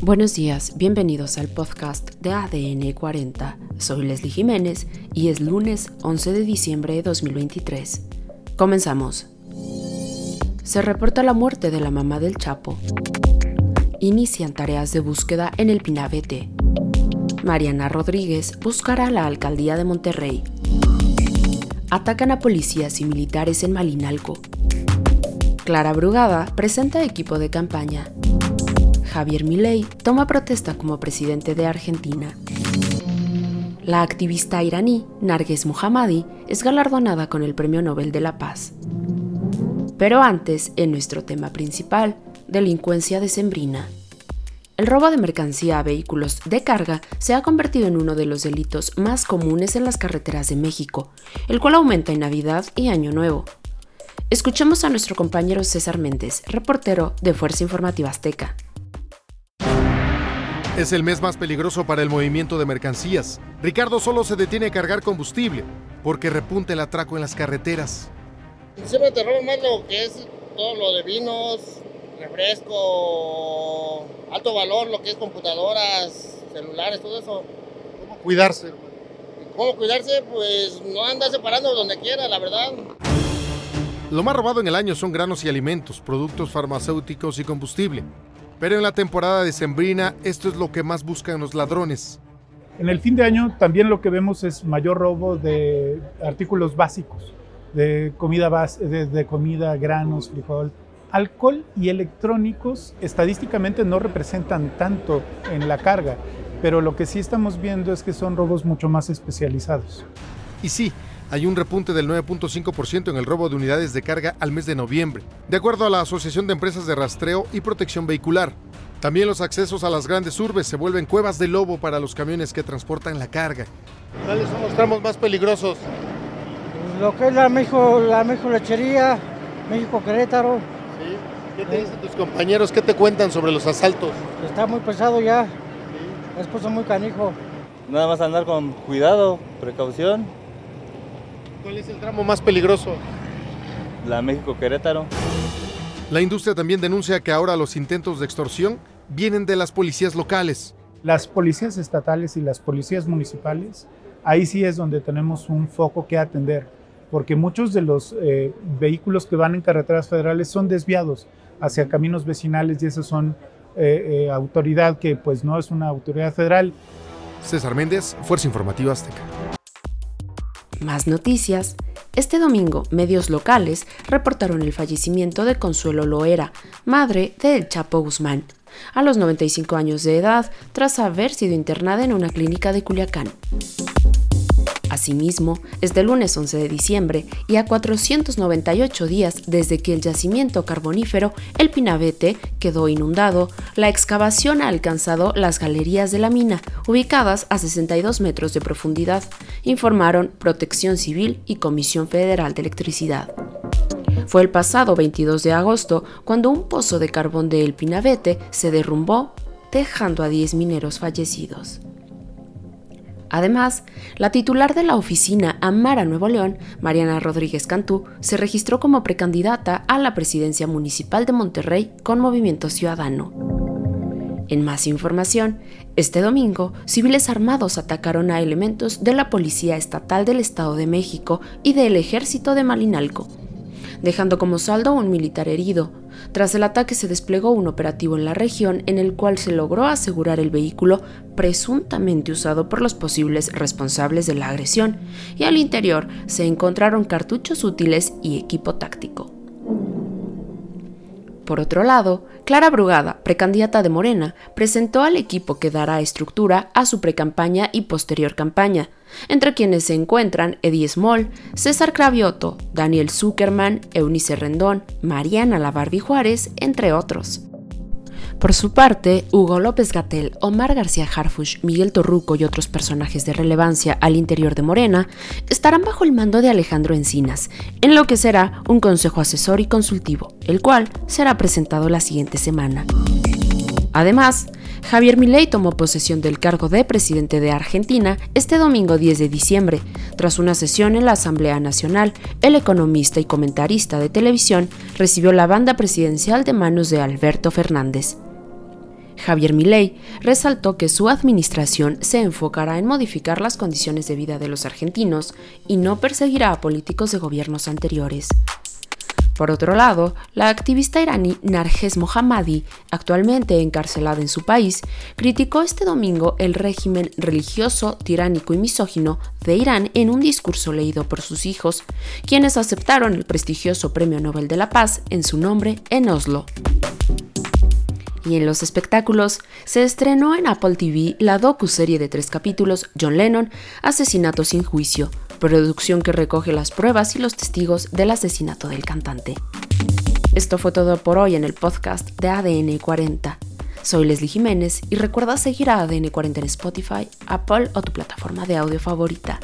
Buenos días, bienvenidos al podcast de ADN 40. Soy Leslie Jiménez y es lunes 11 de diciembre de 2023. Comenzamos. Se reporta la muerte de la mamá del Chapo. Inician tareas de búsqueda en el Pinabete. Mariana Rodríguez buscará la alcaldía de Monterrey. Atacan a policías y militares en Malinalco. Clara Brugada presenta equipo de campaña. Javier Milei toma protesta como presidente de Argentina. La activista iraní Narges Mohammadi es galardonada con el Premio Nobel de la Paz. Pero antes, en nuestro tema principal, delincuencia decembrina. El robo de mercancía a vehículos de carga se ha convertido en uno de los delitos más comunes en las carreteras de México, el cual aumenta en Navidad y Año Nuevo. Escuchemos a nuestro compañero César Méndez, reportero de Fuerza Informativa Azteca. Es el mes más peligroso para el movimiento de mercancías. Ricardo solo se detiene a cargar combustible porque repunta el atraco en las carreteras. Siempre te roban más lo que es todo lo de vinos, refresco, alto valor, lo que es computadoras, celulares, todo eso. ¿Cómo cuidarse? ¿Cómo cuidarse? Pues no anda separando donde quiera, la verdad. Lo más robado en el año son granos y alimentos, productos farmacéuticos y combustible. Pero en la temporada de Sembrina, esto es lo que más buscan los ladrones. En el fin de año también lo que vemos es mayor robo de artículos básicos, de comida, base, de, comida granos, frijol. Alcohol y electrónicos estadísticamente no representan tanto en la carga, pero lo que sí estamos viendo es que son robos mucho más especializados. Y sí, hay un repunte del 9.5% en el robo de unidades de carga al mes de noviembre, de acuerdo a la Asociación de Empresas de Rastreo y Protección Vehicular. También los accesos a las grandes urbes se vuelven cuevas de lobo para los camiones que transportan la carga. ¿Cuáles son los tramos más peligrosos? Lo que es la México, la México Lechería, México Querétaro. ¿Qué te dicen tus compañeros? ¿Qué te cuentan sobre los asaltos? Está muy pesado ya. Es cosa muy canijo. Nada más andar con cuidado, precaución ¿Cuál es el tramo más peligroso? La México Querétaro. La industria también denuncia que ahora los intentos de extorsión vienen de las policías locales. Las policías estatales y las policías municipales, ahí sí es donde tenemos un foco que atender, porque muchos de los eh, vehículos que van en carreteras federales son desviados hacia caminos vecinales y esas son eh, eh, autoridad que pues no es una autoridad federal. César Méndez, Fuerza Informativa Azteca. Más noticias. Este domingo, medios locales reportaron el fallecimiento de Consuelo Loera, madre de El Chapo Guzmán, a los 95 años de edad, tras haber sido internada en una clínica de Culiacán. Asimismo, es del lunes 11 de diciembre y a 498 días desde que el yacimiento carbonífero El Pinabete quedó inundado, la excavación ha alcanzado las galerías de la mina, ubicadas a 62 metros de profundidad, informaron Protección Civil y Comisión Federal de Electricidad. Fue el pasado 22 de agosto cuando un pozo de carbón de El Pinabete se derrumbó, dejando a 10 mineros fallecidos. Además, la titular de la oficina Amara Nuevo León, Mariana Rodríguez Cantú, se registró como precandidata a la presidencia municipal de Monterrey con Movimiento Ciudadano. En más información, este domingo, civiles armados atacaron a elementos de la Policía Estatal del Estado de México y del Ejército de Malinalco, dejando como saldo un militar herido. Tras el ataque se desplegó un operativo en la región en el cual se logró asegurar el vehículo presuntamente usado por los posibles responsables de la agresión, y al interior se encontraron cartuchos útiles y equipo táctico. Por otro lado, Clara Brugada, precandidata de Morena, presentó al equipo que dará estructura a su precampaña y posterior campaña, entre quienes se encuentran Eddie Small, César Cravioto, Daniel Zuckerman, Eunice Rendón, Mariana Lavarbi Juárez, entre otros. Por su parte, Hugo López Gatel, Omar García Harfush, Miguel Torruco y otros personajes de relevancia al interior de Morena estarán bajo el mando de Alejandro Encinas, en lo que será un consejo asesor y consultivo, el cual será presentado la siguiente semana. Además, Javier Milei tomó posesión del cargo de presidente de Argentina este domingo 10 de diciembre. Tras una sesión en la Asamblea Nacional, el economista y comentarista de televisión recibió la banda presidencial de manos de Alberto Fernández. Javier Milei resaltó que su administración se enfocará en modificar las condiciones de vida de los argentinos y no perseguirá a políticos de gobiernos anteriores. Por otro lado, la activista iraní Narges Mohammadi, actualmente encarcelada en su país, criticó este domingo el régimen religioso, tiránico y misógino de Irán en un discurso leído por sus hijos, quienes aceptaron el prestigioso Premio Nobel de la Paz en su nombre en Oslo. Y en los espectáculos, se estrenó en Apple TV la docu-serie de tres capítulos John Lennon, Asesinato sin juicio, producción que recoge las pruebas y los testigos del asesinato del cantante. Esto fue todo por hoy en el podcast de ADN 40. Soy Leslie Jiménez y recuerda seguir a ADN 40 en Spotify, Apple o tu plataforma de audio favorita.